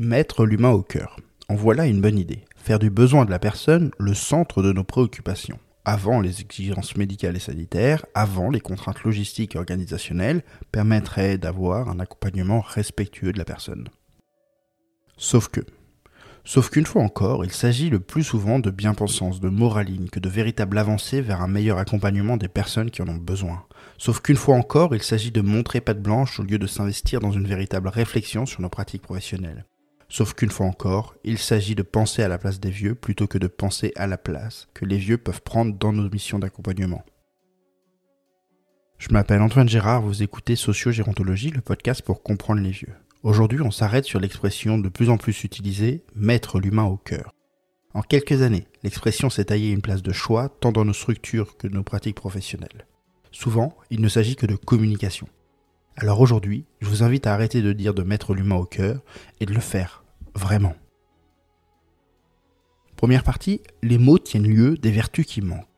Mettre l'humain au cœur. En voilà une bonne idée. Faire du besoin de la personne le centre de nos préoccupations. Avant les exigences médicales et sanitaires, avant les contraintes logistiques et organisationnelles, permettrait d'avoir un accompagnement respectueux de la personne. Sauf que, Sauf qu'une fois encore, il s'agit le plus souvent de bien-pensance, de moraline, que de véritable avancée vers un meilleur accompagnement des personnes qui en ont besoin. Sauf qu'une fois encore, il s'agit de montrer patte blanche au lieu de s'investir dans une véritable réflexion sur nos pratiques professionnelles. Sauf qu'une fois encore, il s'agit de penser à la place des vieux plutôt que de penser à la place que les vieux peuvent prendre dans nos missions d'accompagnement. Je m'appelle Antoine Gérard, vous écoutez Sociogérontologie, le podcast pour comprendre les vieux. Aujourd'hui, on s'arrête sur l'expression de plus en plus utilisée mettre l'humain au cœur. En quelques années, l'expression s'est taillée une place de choix tant dans nos structures que nos pratiques professionnelles. Souvent, il ne s'agit que de communication. Alors aujourd'hui, je vous invite à arrêter de dire de mettre l'humain au cœur et de le faire, vraiment. Première partie, les mots tiennent lieu des vertus qui manquent.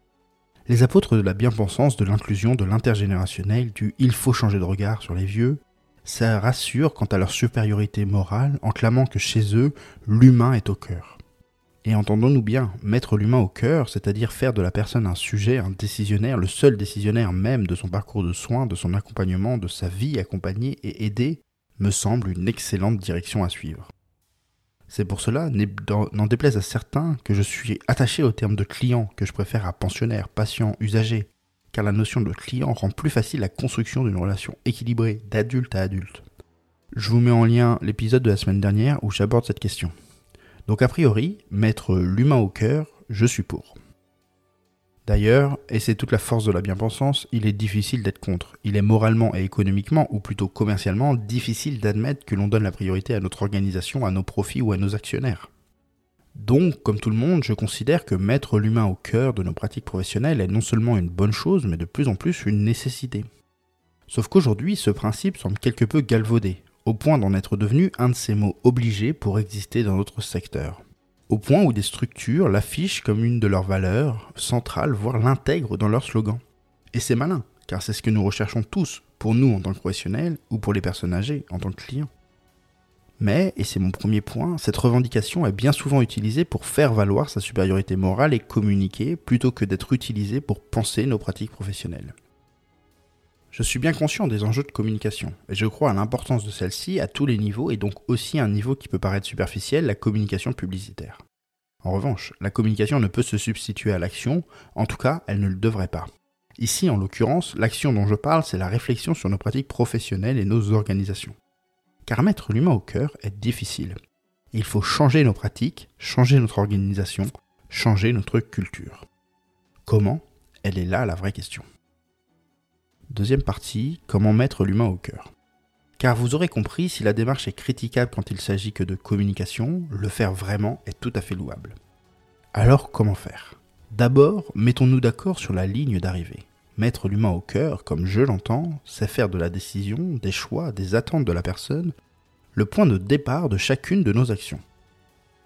Les apôtres de la bien-pensance, de l'inclusion, de l'intergénérationnel, du il faut changer de regard sur les vieux, ça rassure quant à leur supériorité morale en clamant que chez eux, l'humain est au cœur. Et entendons-nous bien, mettre l'humain au cœur, c'est-à-dire faire de la personne un sujet, un décisionnaire, le seul décisionnaire même de son parcours de soins, de son accompagnement, de sa vie accompagnée et aidée, me semble une excellente direction à suivre. C'est pour cela, n'en déplaise à certains, que je suis attaché au terme de client, que je préfère à pensionnaire, patient, usager, car la notion de client rend plus facile la construction d'une relation équilibrée d'adulte à adulte. Je vous mets en lien l'épisode de la semaine dernière où j'aborde cette question. Donc a priori, mettre l'humain au cœur, je suis pour. D'ailleurs, et c'est toute la force de la bien-pensance, il est difficile d'être contre. Il est moralement et économiquement, ou plutôt commercialement, difficile d'admettre que l'on donne la priorité à notre organisation, à nos profits ou à nos actionnaires. Donc, comme tout le monde, je considère que mettre l'humain au cœur de nos pratiques professionnelles est non seulement une bonne chose, mais de plus en plus une nécessité. Sauf qu'aujourd'hui, ce principe semble quelque peu galvaudé, au point d'en être devenu un de ces mots obligés pour exister dans notre secteur. Au point où des structures l'affichent comme une de leurs valeurs centrales, voire l'intègrent dans leur slogan. Et c'est malin, car c'est ce que nous recherchons tous, pour nous en tant que professionnels, ou pour les personnes âgées en tant que clients. Mais, et c'est mon premier point, cette revendication est bien souvent utilisée pour faire valoir sa supériorité morale et communiquer, plutôt que d'être utilisée pour penser nos pratiques professionnelles. Je suis bien conscient des enjeux de communication, et je crois à l'importance de celle-ci à tous les niveaux, et donc aussi à un niveau qui peut paraître superficiel, la communication publicitaire. En revanche, la communication ne peut se substituer à l'action, en tout cas, elle ne le devrait pas. Ici, en l'occurrence, l'action dont je parle, c'est la réflexion sur nos pratiques professionnelles et nos organisations. Car mettre l'humain au cœur est difficile. Il faut changer nos pratiques, changer notre organisation, changer notre culture. Comment? Elle est là la vraie question. Deuxième partie, comment mettre l'humain au cœur. Car vous aurez compris, si la démarche est critiquable quand il s'agit que de communication, le faire vraiment est tout à fait louable. Alors comment faire? D'abord, mettons-nous d'accord sur la ligne d'arrivée. Mettre l'humain au cœur, comme je l'entends, c'est faire de la décision, des choix, des attentes de la personne, le point de départ de chacune de nos actions.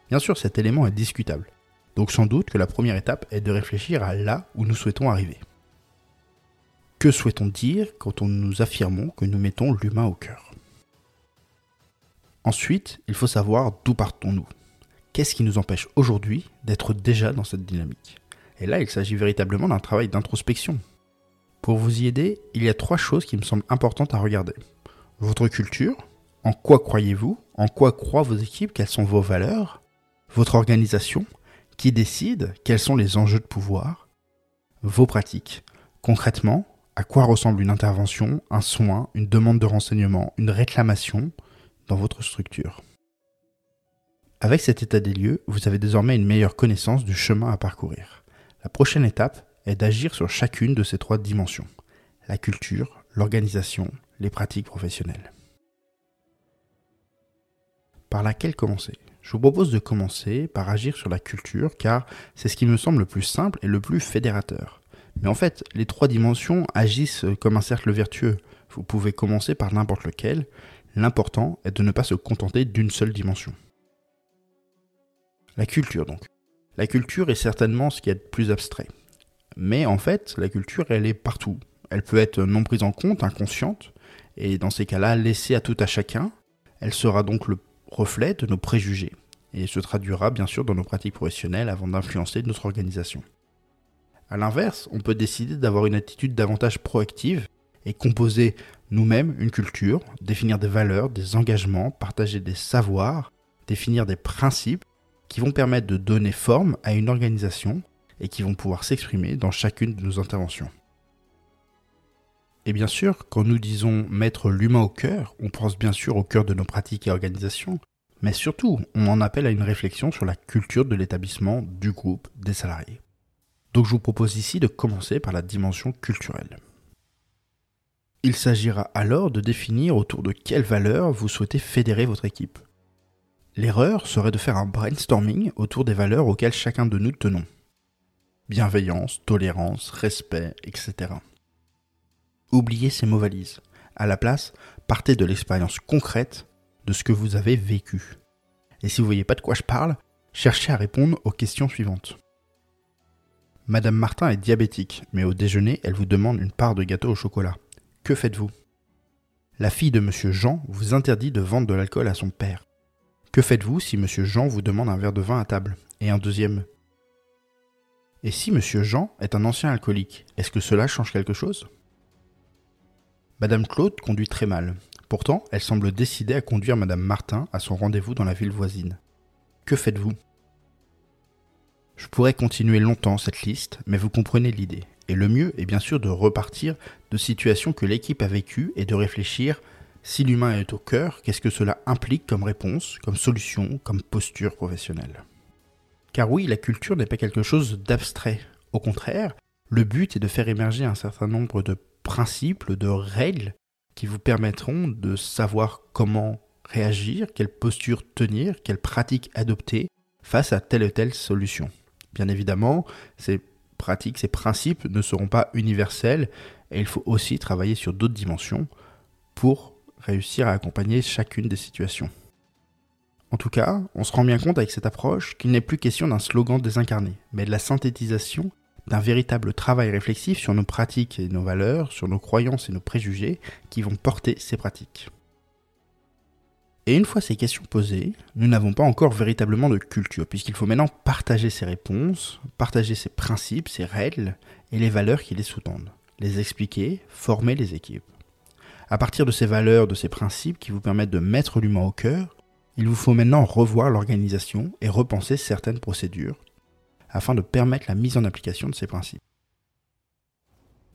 Bien sûr, cet élément est discutable. Donc sans doute que la première étape est de réfléchir à là où nous souhaitons arriver. Que souhaitons dire quand nous affirmons que nous mettons l'humain au cœur? Ensuite, il faut savoir d'où partons-nous. Qu'est-ce qui nous empêche aujourd'hui d'être déjà dans cette dynamique? Et là, il s'agit véritablement d'un travail d'introspection, pour vous y aider, il y a trois choses qui me semblent importantes à regarder. Votre culture, en quoi croyez-vous, en quoi croient vos équipes, quelles sont vos valeurs, votre organisation, qui décide, quels sont les enjeux de pouvoir, vos pratiques. Concrètement, à quoi ressemble une intervention, un soin, une demande de renseignement, une réclamation dans votre structure? Avec cet état des lieux, vous avez désormais une meilleure connaissance du chemin à parcourir. La prochaine étape est d'agir sur chacune de ces trois dimensions, la culture, l'organisation, les pratiques professionnelles. Par laquelle commencer? Je vous propose de commencer par agir sur la culture car c'est ce qui me semble le plus simple et le plus fédérateur. Mais en fait, les trois dimensions agissent comme un cercle vertueux. Vous pouvez commencer par n'importe lequel. L'important est de ne pas se contenter d'une seule dimension. La culture donc. La culture est certainement ce qui est de plus abstrait. Mais en fait, la culture, elle est partout. Elle peut être non prise en compte, inconsciente, et dans ces cas-là, laissée à tout à chacun. Elle sera donc le reflet de nos préjugés et se traduira bien sûr dans nos pratiques professionnelles avant d'influencer notre organisation. A l'inverse, on peut décider d'avoir une attitude davantage proactive et composer nous-mêmes une culture, définir des valeurs, des engagements, partager des savoirs, définir des principes qui vont permettre de donner forme à une organisation et qui vont pouvoir s'exprimer dans chacune de nos interventions. Et bien sûr, quand nous disons mettre l'humain au cœur, on pense bien sûr au cœur de nos pratiques et organisations, mais surtout, on en appelle à une réflexion sur la culture de l'établissement, du groupe, des salariés. Donc je vous propose ici de commencer par la dimension culturelle. Il s'agira alors de définir autour de quelles valeurs vous souhaitez fédérer votre équipe. L'erreur serait de faire un brainstorming autour des valeurs auxquelles chacun de nous tenons. Bienveillance, tolérance, respect, etc. Oubliez ces mots valises. À la place, partez de l'expérience concrète de ce que vous avez vécu. Et si vous voyez pas de quoi je parle, cherchez à répondre aux questions suivantes. Madame Martin est diabétique, mais au déjeuner, elle vous demande une part de gâteau au chocolat. Que faites-vous? La fille de Monsieur Jean vous interdit de vendre de l'alcool à son père. Que faites-vous si Monsieur Jean vous demande un verre de vin à table? Et un deuxième Et si Monsieur Jean est un ancien alcoolique, est-ce que cela change quelque chose? Madame Claude conduit très mal. Pourtant, elle semble décidée à conduire Madame Martin à son rendez-vous dans la ville voisine. Que faites-vous? Je pourrais continuer longtemps cette liste, mais vous comprenez l'idée. Et le mieux est bien sûr de repartir de situations que l'équipe a vécues et de réfléchir si l'humain est au cœur, qu'est-ce que cela implique comme réponse, comme solution, comme posture professionnelle Car oui, la culture n'est pas quelque chose d'abstrait. Au contraire, le but est de faire émerger un certain nombre de principes, de règles qui vous permettront de savoir comment réagir, quelle posture tenir, quelle pratique adopter face à telle ou telle solution. Bien évidemment, ces pratiques, ces principes ne seront pas universels et il faut aussi travailler sur d'autres dimensions pour réussir à accompagner chacune des situations. En tout cas, on se rend bien compte avec cette approche qu'il n'est plus question d'un slogan désincarné, mais de la synthétisation d'un véritable travail réflexif sur nos pratiques et nos valeurs, sur nos croyances et nos préjugés qui vont porter ces pratiques. Et une fois ces questions posées, nous n'avons pas encore véritablement de culture, puisqu'il faut maintenant partager ces réponses, partager ces principes, ces règles et les valeurs qui les sous-tendent, les expliquer, former les équipes. À partir de ces valeurs, de ces principes qui vous permettent de mettre l'humain au cœur, il vous faut maintenant revoir l'organisation et repenser certaines procédures afin de permettre la mise en application de ces principes.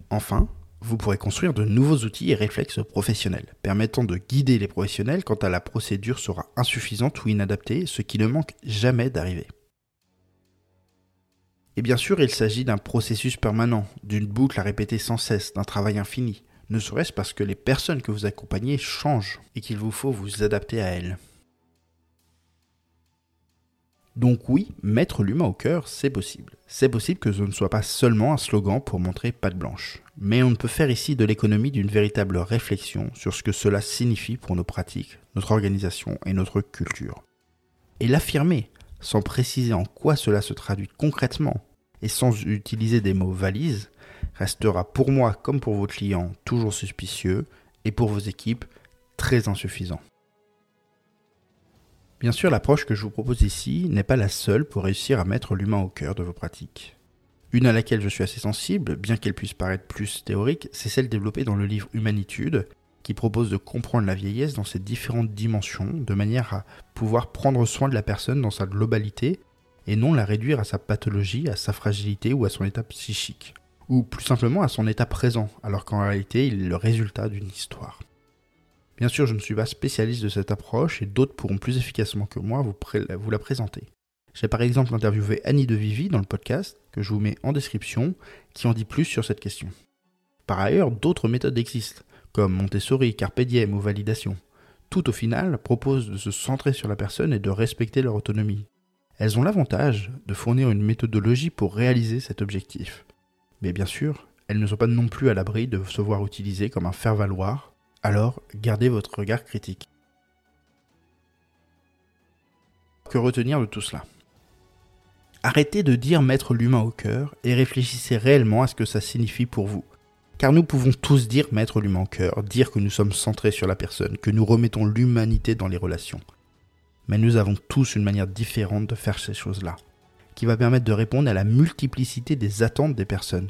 Enfin, vous pourrez construire de nouveaux outils et réflexes professionnels, permettant de guider les professionnels quand la procédure sera insuffisante ou inadaptée, ce qui ne manque jamais d'arriver. Et bien sûr, il s'agit d'un processus permanent, d'une boucle à répéter sans cesse, d'un travail infini, ne serait-ce parce que les personnes que vous accompagnez changent et qu'il vous faut vous adapter à elles. Donc oui, mettre l'humain au cœur, c'est possible. C'est possible que ce ne soit pas seulement un slogan pour montrer patte blanche. Mais on ne peut faire ici de l'économie d'une véritable réflexion sur ce que cela signifie pour nos pratiques, notre organisation et notre culture. Et l'affirmer, sans préciser en quoi cela se traduit concrètement, et sans utiliser des mots valises, restera pour moi comme pour vos clients toujours suspicieux, et pour vos équipes très insuffisant. Bien sûr, l'approche que je vous propose ici n'est pas la seule pour réussir à mettre l'humain au cœur de vos pratiques. Une à laquelle je suis assez sensible, bien qu'elle puisse paraître plus théorique, c'est celle développée dans le livre Humanitude, qui propose de comprendre la vieillesse dans ses différentes dimensions, de manière à pouvoir prendre soin de la personne dans sa globalité, et non la réduire à sa pathologie, à sa fragilité ou à son état psychique, ou plus simplement à son état présent, alors qu'en réalité il est le résultat d'une histoire. Bien sûr, je ne suis pas spécialiste de cette approche et d'autres pourront plus efficacement que moi vous, la présenter. J'ai par exemple interviewé Annie de Vivi dans le podcast, que je vous mets en description, qui en dit plus sur cette question. Par ailleurs, d'autres méthodes existent, comme Montessori, Carpe Diem ou validation. Tout au final proposent de se centrer sur la personne et de respecter leur autonomie. Elles ont l'avantage de fournir une méthodologie pour réaliser cet objectif. Mais bien sûr, elles ne sont pas non plus à l'abri de se voir utilisées comme un faire-valoir alors gardez votre regard critique. Que retenir de tout cela? Arrêtez de dire mettre l'humain au cœur et réfléchissez réellement à ce que ça signifie pour vous. Car nous pouvons tous dire mettre l'humain au cœur, dire que nous sommes centrés sur la personne, que nous remettons l'humanité dans les relations. Mais nous avons tous une manière différente de faire ces choses-là, qui va permettre de répondre à la multiplicité des attentes des personnes.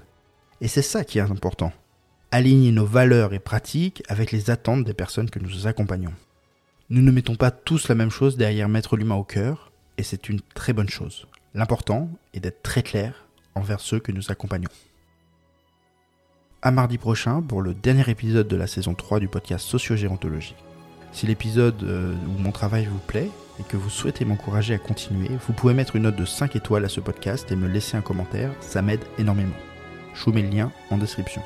Et c'est ça qui est important. Aligner nos valeurs et pratiques avec les attentes des personnes que nous accompagnons. Nous ne mettons pas tous la même chose derrière mettre l'humain au cœur, et c'est une très bonne chose. L'important est d'être très clair envers ceux que nous accompagnons. À mardi prochain pour le dernier épisode de la saison 3 du podcast Sociogérontologie. Si l'épisode euh, ou mon travail vous plaît et que vous souhaitez m'encourager à continuer, vous pouvez mettre une note de 5 étoiles à ce podcast et me laisser un commentaire, ça m'aide énormément. Je vous mets le lien en description.